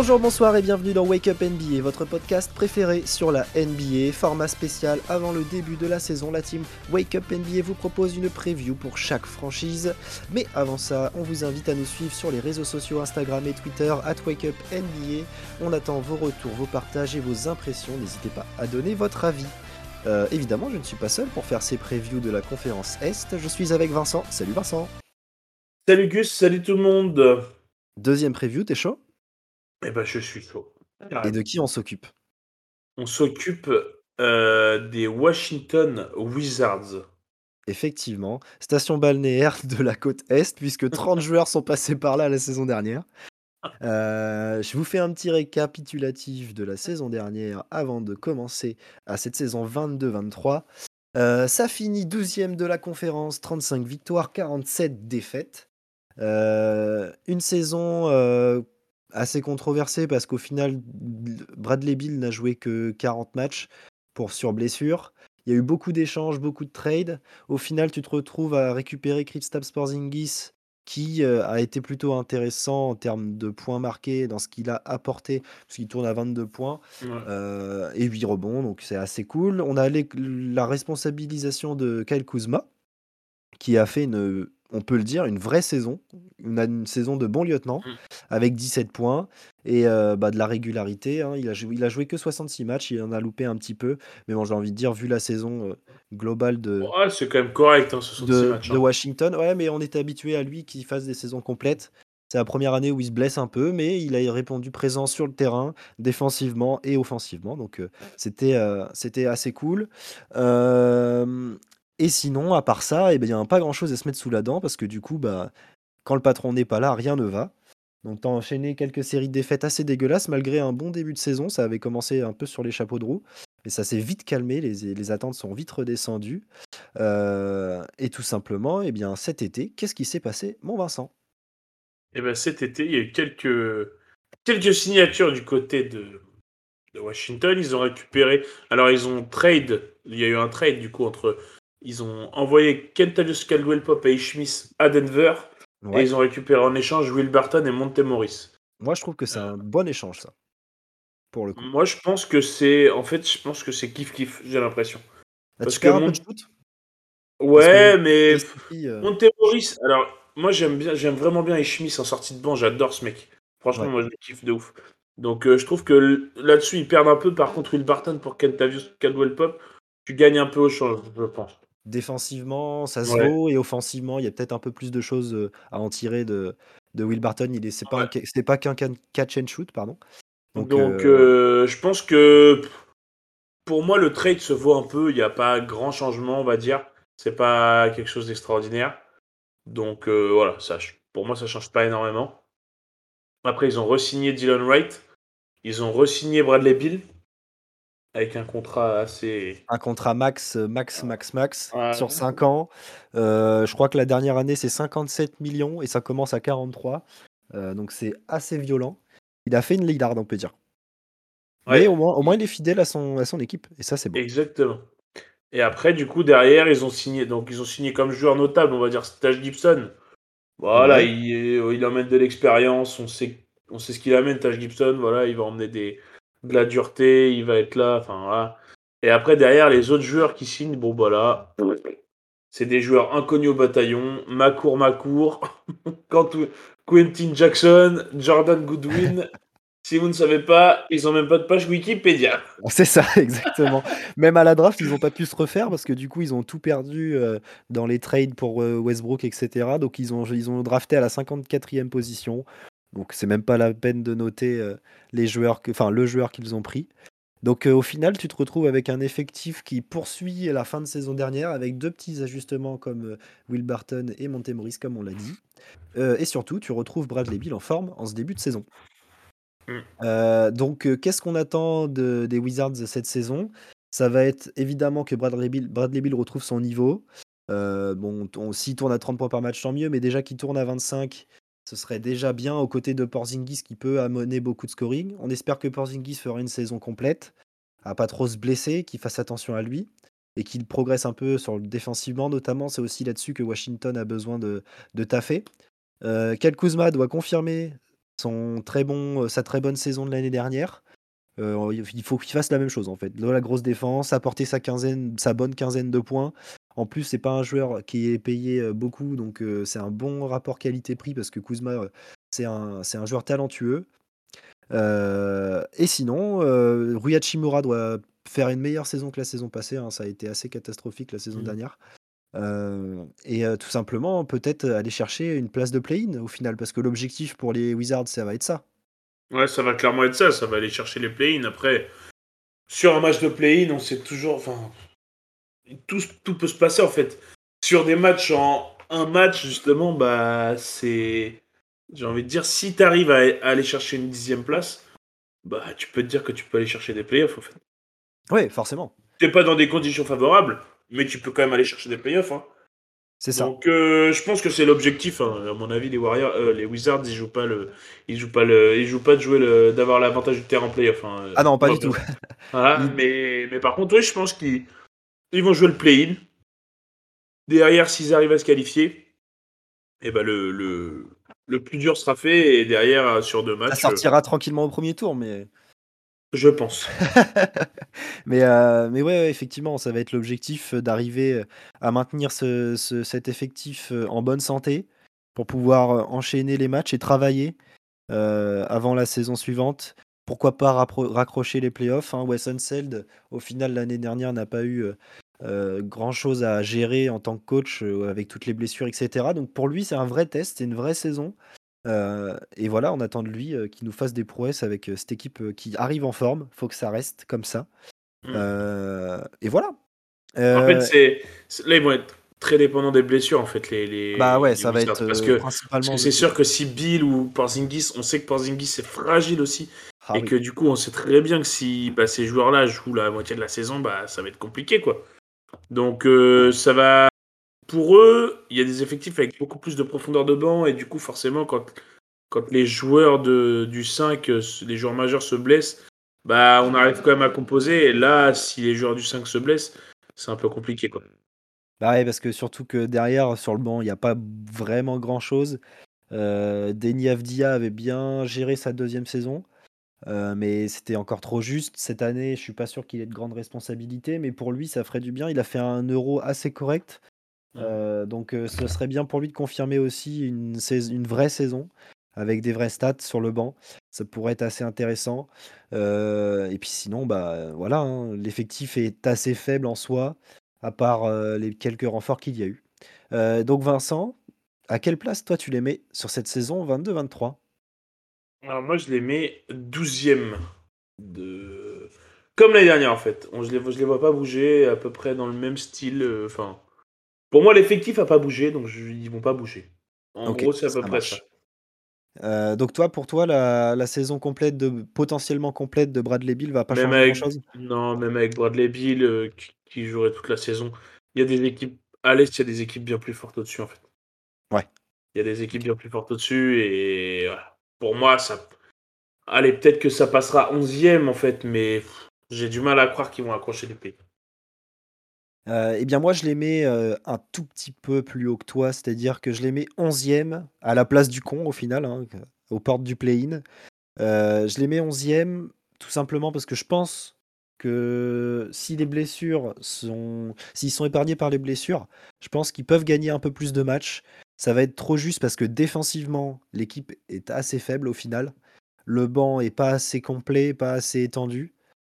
Bonjour, bonsoir et bienvenue dans Wake Up NBA, votre podcast préféré sur la NBA. Format spécial avant le début de la saison, la team Wake Up NBA vous propose une preview pour chaque franchise. Mais avant ça, on vous invite à nous suivre sur les réseaux sociaux Instagram et Twitter at Wake Up NBA. On attend vos retours, vos partages et vos impressions. N'hésitez pas à donner votre avis. Euh, évidemment, je ne suis pas seul pour faire ces previews de la conférence Est. Je suis avec Vincent. Salut Vincent. Salut Gus, salut tout le monde. Deuxième preview, t'es chaud? Eh ben, je suis chaud. Et de qui on s'occupe? On s'occupe euh, des Washington Wizards. Effectivement, station balnéaire de la côte Est, puisque 30 joueurs sont passés par là la saison dernière. Euh, je vous fais un petit récapitulatif de la saison dernière avant de commencer à cette saison 22-23. Euh, ça finit 12e de la conférence, 35 victoires, 47 défaites. Euh, une saison euh, assez controversée parce qu'au final, Bradley Bill n'a joué que 40 matchs pour sur blessure. Il y a eu beaucoup d'échanges, beaucoup de trades. Au final, tu te retrouves à récupérer Kristaps Porzingis qui euh, a été plutôt intéressant en termes de points marqués dans ce qu'il a apporté, parce qu'il tourne à 22 points Ouais. euh, et 8 rebonds, donc c'est assez cool. On a les- la responsabilisation de Kyle Kuzma, qui a fait une, on peut le dire, une vraie saison, une, une saison de bon lieutenant, Mm. avec 17 points et euh, bah, de la régularité. hein. Il, a joué, il a joué que 66 matchs, il en a loupé un petit peu, mais bon, j'ai envie de dire, vu la saison euh, globale de, Ouais, c'est quand même correct, hein, 66 de, matchs. de. Washington. Ouais, mais on était habitué à lui qu'il fasse des saisons complètes. C'est la première année où il se blesse un peu, mais il a répondu présent sur le terrain, défensivement et offensivement. Donc euh, c'était euh, c'était assez cool. Euh, et sinon, à part ça, eh ben, il n'y a pas grand-chose à se mettre sous la dent parce que du coup, bah, quand le patron n'est pas là, rien ne va. Donc t'as enchaîné quelques séries de défaites assez dégueulasses malgré un bon début de saison. Ça avait commencé un peu sur les chapeaux de roue. Mais ça s'est vite calmé, les, attentes sont vite redescendues. Euh, et tout simplement, eh bien, cet été, qu'est-ce qui s'est passé, mon Vincent? Et ben cet été, il y a eu quelques, quelques signatures du côté de, de Washington. Ils ont récupéré. Alors, ils ont trade. Il y a eu un trade du coup entre. Ils ont envoyé Kentavious Caldwell Pop et Smith à Denver. Et ils ont récupéré en échange Will Barton et Monte Morris. Moi, je trouve que c'est un bon échange, ça. Pour le coup. Moi, je pense que c'est. En fait, je pense que c'est kiff-kiff, j'ai l'impression. Parce que mon- Ouais, que- mais. Euh, Monte Morris, alors moi j'aime bien, j'aime vraiment bien Ish Smith en sortie de banc, j'adore ce mec. Franchement, Ouais. moi je le kiffe de ouf. Donc euh, je trouve que là-dessus ils perdent un peu. Par contre, Will Barton pour Kentavious Caldwell Pop, tu gagnes un peu au change, je pense. Défensivement, ça se Ouais. vaut, et offensivement, il y a peut-être un peu plus de choses euh, à en tirer de, de Will Barton. Il est, c'est pas, Ouais. pas qu'un catch and shoot, pardon. Donc, Donc, euh, euh, je pense que pour moi le trade se vaut un peu. Il n'y a pas grand changement, on va dire. C'est pas quelque chose d'extraordinaire. Donc euh, voilà, ça, pour moi ça change pas énormément. Après ils ont re-signé Dylan Wright, ils ont re-signé Bradley Bill avec un contrat assez. un contrat max, euh, max, max, max Ouais. sur 5 ans. Euh, je crois que la dernière année, c'est 57 millions et ça commence à 43. Euh, donc c'est assez violent. Il a fait une Lillard, on peut dire. Ouais. Mais au moins, au moins, il est fidèle à son, à son équipe. Et ça, c'est bon. Exactement. Et après, du coup, derrière, ils ont signé. Donc, ils ont signé comme joueur notable, on va dire, Stage Gibson. Voilà, Ouais. il, il emmène de l'expérience. On sait, on sait ce qu'il amène, Taj Gibson. Voilà, il va emmener des, de la dureté. Il va être là. Enfin, voilà. Et après, derrière, les autres joueurs qui signent, bon, voilà. C'est des joueurs inconnus au bataillon. Macour, Macour. Quentin- Jackson, Jordan Goodwin. si vous ne savez pas, ils ont même pas de page Wikipédia. C'est ça, exactement. Même à la draft, ils n'ont pas pu se refaire parce que du coup, ils ont tout perdu euh, dans les trades pour euh, Westbrook, etc. Donc, ils ont, ils ont drafté à la 54e position. Donc, c'est même pas la peine de noter euh, les joueurs que, enfin, le joueur qu'ils ont pris. Donc, euh, au final, tu te retrouves avec un effectif qui poursuit la fin de saison dernière avec deux petits ajustements comme euh, Will Barton et Montemoris, comme on l'a dit. Et surtout, tu retrouves Bradley Bill en forme en ce début de saison. Mm. Donc, qu'est-ce qu'on attend de- des Wizards cette saison? Ça va être évidemment que Bradley Bill, Bradley Bill retrouve son niveau. Bon, on- s'il tourne à 30 points par match, tant mieux, mais déjà qu'il tourne à 25, ce serait déjà bien aux côtés de Porzingis qui peut amener beaucoup de scoring. On espère que Porzingis fera une saison complète, à pas trop se blesser, qu'il fasse attention à lui et qu'il progresse un peu sur le défensivement notamment. C'est aussi là-dessus que Washington a besoin de, taffer. Euh, doit confirmer bon, sa très bonne saison de l'année dernière. Il faut qu'il fasse la même chose en fait. La grosse défense, apporter sa quinzaine, sa bonne quinzaine de points. En plus, c'est pas un joueur qui est payé beaucoup, donc c'est un bon rapport qualité-prix parce que Kuzma, c'est un, c'est un joueur talentueux. et sinon, Rui Hachimura doit faire une meilleure saison que la saison passée. Hein. Ça a été assez catastrophique la saison mmh. dernière. et tout simplement, peut-être aller chercher une place de play-in au final, parce que l'objectif pour les Wizards, ça va être ça. Ouais, ça va clairement être ça. Ça va aller chercher les play-in. Après, sur un match de play-in, on sait toujours. Enfin, tout, tout peut se passer en fait. Sur des matchs en un match, justement, bah, c'est. J'ai envie de dire, si tu arrives à, aller chercher une dixième place, bah, tu peux te dire que tu peux aller chercher des playoffs en fait. Oui, forcément. T'es pas dans des conditions favorables, mais tu peux quand même aller chercher des playoffs. Hein. C'est ça. Donc euh, je pense que c'est l'objectif. Hein. À mon avis, les Warriors, euh, les Wizards, ils jouent pas le, ils jouent pas le, ils jouent pas de jouer le, d'avoir l'avantage du terrain en playoff. Hein. Ah non, pas du tout. Voilà, mais, mais par contre, oui, je pense qu'ils ils vont jouer le play-in. Derrière, s'ils arrivent à se qualifier, et eh ben le, le, le, plus dur sera fait. Et derrière, sur deux matchs. Ça sortira tranquillement au premier tour, mais. Je pense. mais, euh, ouais, effectivement, ça va être l'objectif euh, d'arriver euh, à maintenir ce, cet effectif en bonne santé pour pouvoir enchaîner les matchs et travailler avant la saison suivante. Pourquoi pas raccrocher les playoffs hein. Wes au final, l'année dernière, n'a pas eu grand chose à gérer en tant que coach avec toutes les blessures, etc. Donc pour lui, c'est un vrai test, c'est une vraie saison et voilà, on attend de lui, qu'il nous fasse des prouesses avec, cette équipe, qui arrive en forme. Faut que ça reste comme ça. Mmh. et voilà. En fait, c'est là, ils vont être très dépendants des blessures, en fait, les les Bah, ouais, ça va être, parce que c'est sûr que si Bill ou Porzingis on sait que Porzingis, c'est fragile aussi ah et que du coup, on sait très bien que si, bah, ces joueurs-là jouent la moitié de la saison, bah, ça va être compliqué, quoi. Donc, ça va pour eux, il y a des effectifs avec beaucoup plus de profondeur de banc et du coup, forcément, quand, les joueurs du 5, euh, les joueurs majeurs se blessent, bah, on arrive quand même à composer. Et là, si les joueurs du 5 se blessent, c'est un peu compliqué. Quoi. Bah ouais, parce que surtout que derrière, sur le banc, il n'y a pas vraiment grand chose. Euh, Avdia avait bien géré sa deuxième saison, euh, mais c'était encore trop juste. Cette année, je suis pas sûr qu'il ait de grandes responsabilités, mais pour lui, ça ferait du bien. Il a fait un euro assez correct. Euh, donc ce serait bien pour lui de confirmer aussi une, une vraie saison avec des vrais stats sur le banc. Ça pourrait être assez intéressant. et puis sinon, bah voilà, hein, l'effectif est assez faible en soi, à part les quelques renforts qu'il y a eu. donc Vincent, à quelle place toi tu les mets sur cette saison 22-23 Alors moi je les mets 12e de... Comme l'année dernière en fait. On, je, les, je les vois pas bouger à peu près dans le même style. Enfin, pour moi, l'effectif n'a pas bougé, donc je, ils vont pas bouger. En gros, c'est à peu près ça. Euh, donc toi, pour toi, la, saison complète de potentiellement complète de Bradley Bill va pas changer grand chose Non, même avec Bradley Bill euh, qui, jouerait toute la saison, il y a des équipes à l'est, il y a des équipes bien plus fortes au-dessus en fait. Ouais. Il y a des équipes bien plus fortes au-dessus et voilà. pour moi, ça. Allez, peut-être que ça passera 11ème en fait, mais j'ai du mal à croire qu'ils vont accrocher les pays eh bien moi je les mets, un tout petit peu plus haut que toi, c'est-à-dire que je les mets 11e à la place du con au final, hein, aux portes du play-in. je les mets 11e tout simplement parce que je pense que si les blessures sont s'ils sont épargnés par les blessures, je pense qu'ils peuvent gagner un peu plus de matchs. Ça va être trop juste parce que défensivement, l'équipe est assez faible au final. Le banc est pas assez complet, pas assez étendu.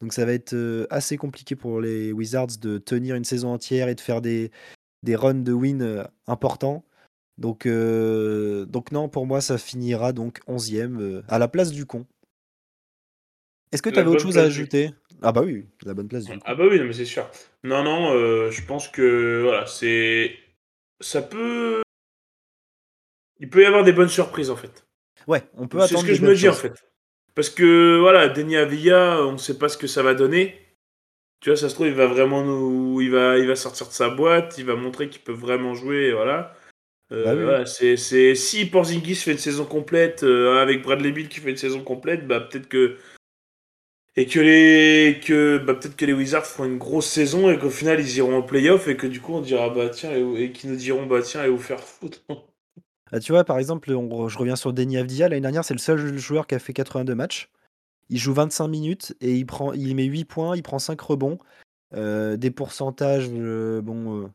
Donc ça va être assez compliqué pour les Wizards de tenir une saison entière et de faire des, des runs de win importants. Donc, donc non, pour moi, ça finira donc 11e à la place du con. Est-ce que tu avais autre chose à ajouter? Ah bah oui, la bonne place du con. Ah bah oui, mais c'est sûr. Non, non, je pense que voilà, c'est. Ça peut. Il peut y avoir des bonnes surprises en fait. Ouais, on peut attendre. C'est ce que je me dis en fait. Parce que voilà, Denis Avilla, on ne sait pas ce que ça va donner. Tu vois, ça se trouve, il va vraiment nous. Il va, il va sortir de sa boîte, il va montrer qu'il peut vraiment jouer, voilà. Euh, bah c'est, Si Porzingis fait une saison complète, euh, avec Bradley Bill qui fait une saison complète, bah peut-être que. Et que les. Que, bah, peut-être que les Wizards feront une grosse saison et qu'au final ils iront en playoff et que du coup on dira bah tiens, et, qu'ils nous diront bah tiens, et vous faire foutre. Ah, tu vois, par exemple, on je reviens sur Deni Avdija. L'année dernière, c'est le seul joueur qui a fait 82 matchs. Il joue 25 minutes et il prend il met 8 points, il prend 5 rebonds. Euh, des pourcentages, euh, bon, euh,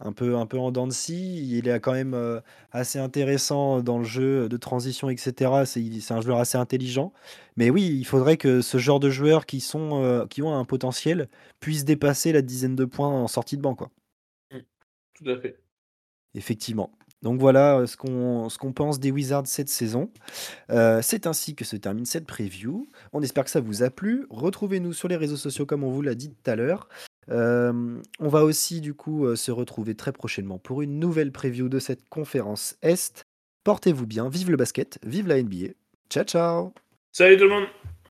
un peu un peu en dents de scie. Il est quand même, assez intéressant dans le jeu de transition et cetera. C'est c'est un joueur assez intelligent. Mais oui, il faudrait que ce genre de joueurs qui sont, qui ont un potentiel puissent dépasser la dizaine de points en sortie de banc, quoi. Mmh. Tout à fait. Effectivement. Donc voilà, ce qu'on ce qu'on pense des Wizards cette saison. c'est ainsi que se termine cette preview. On espère que ça vous a plu. Retrouvez-nous sur les réseaux sociaux comme on vous l'a dit tout à l'heure. on va aussi du coup, se retrouver très prochainement pour une nouvelle preview de cette conférence Est. Portez-vous bien, vive le basket, vive la NBA. Ciao, ciao! Salut tout le monde!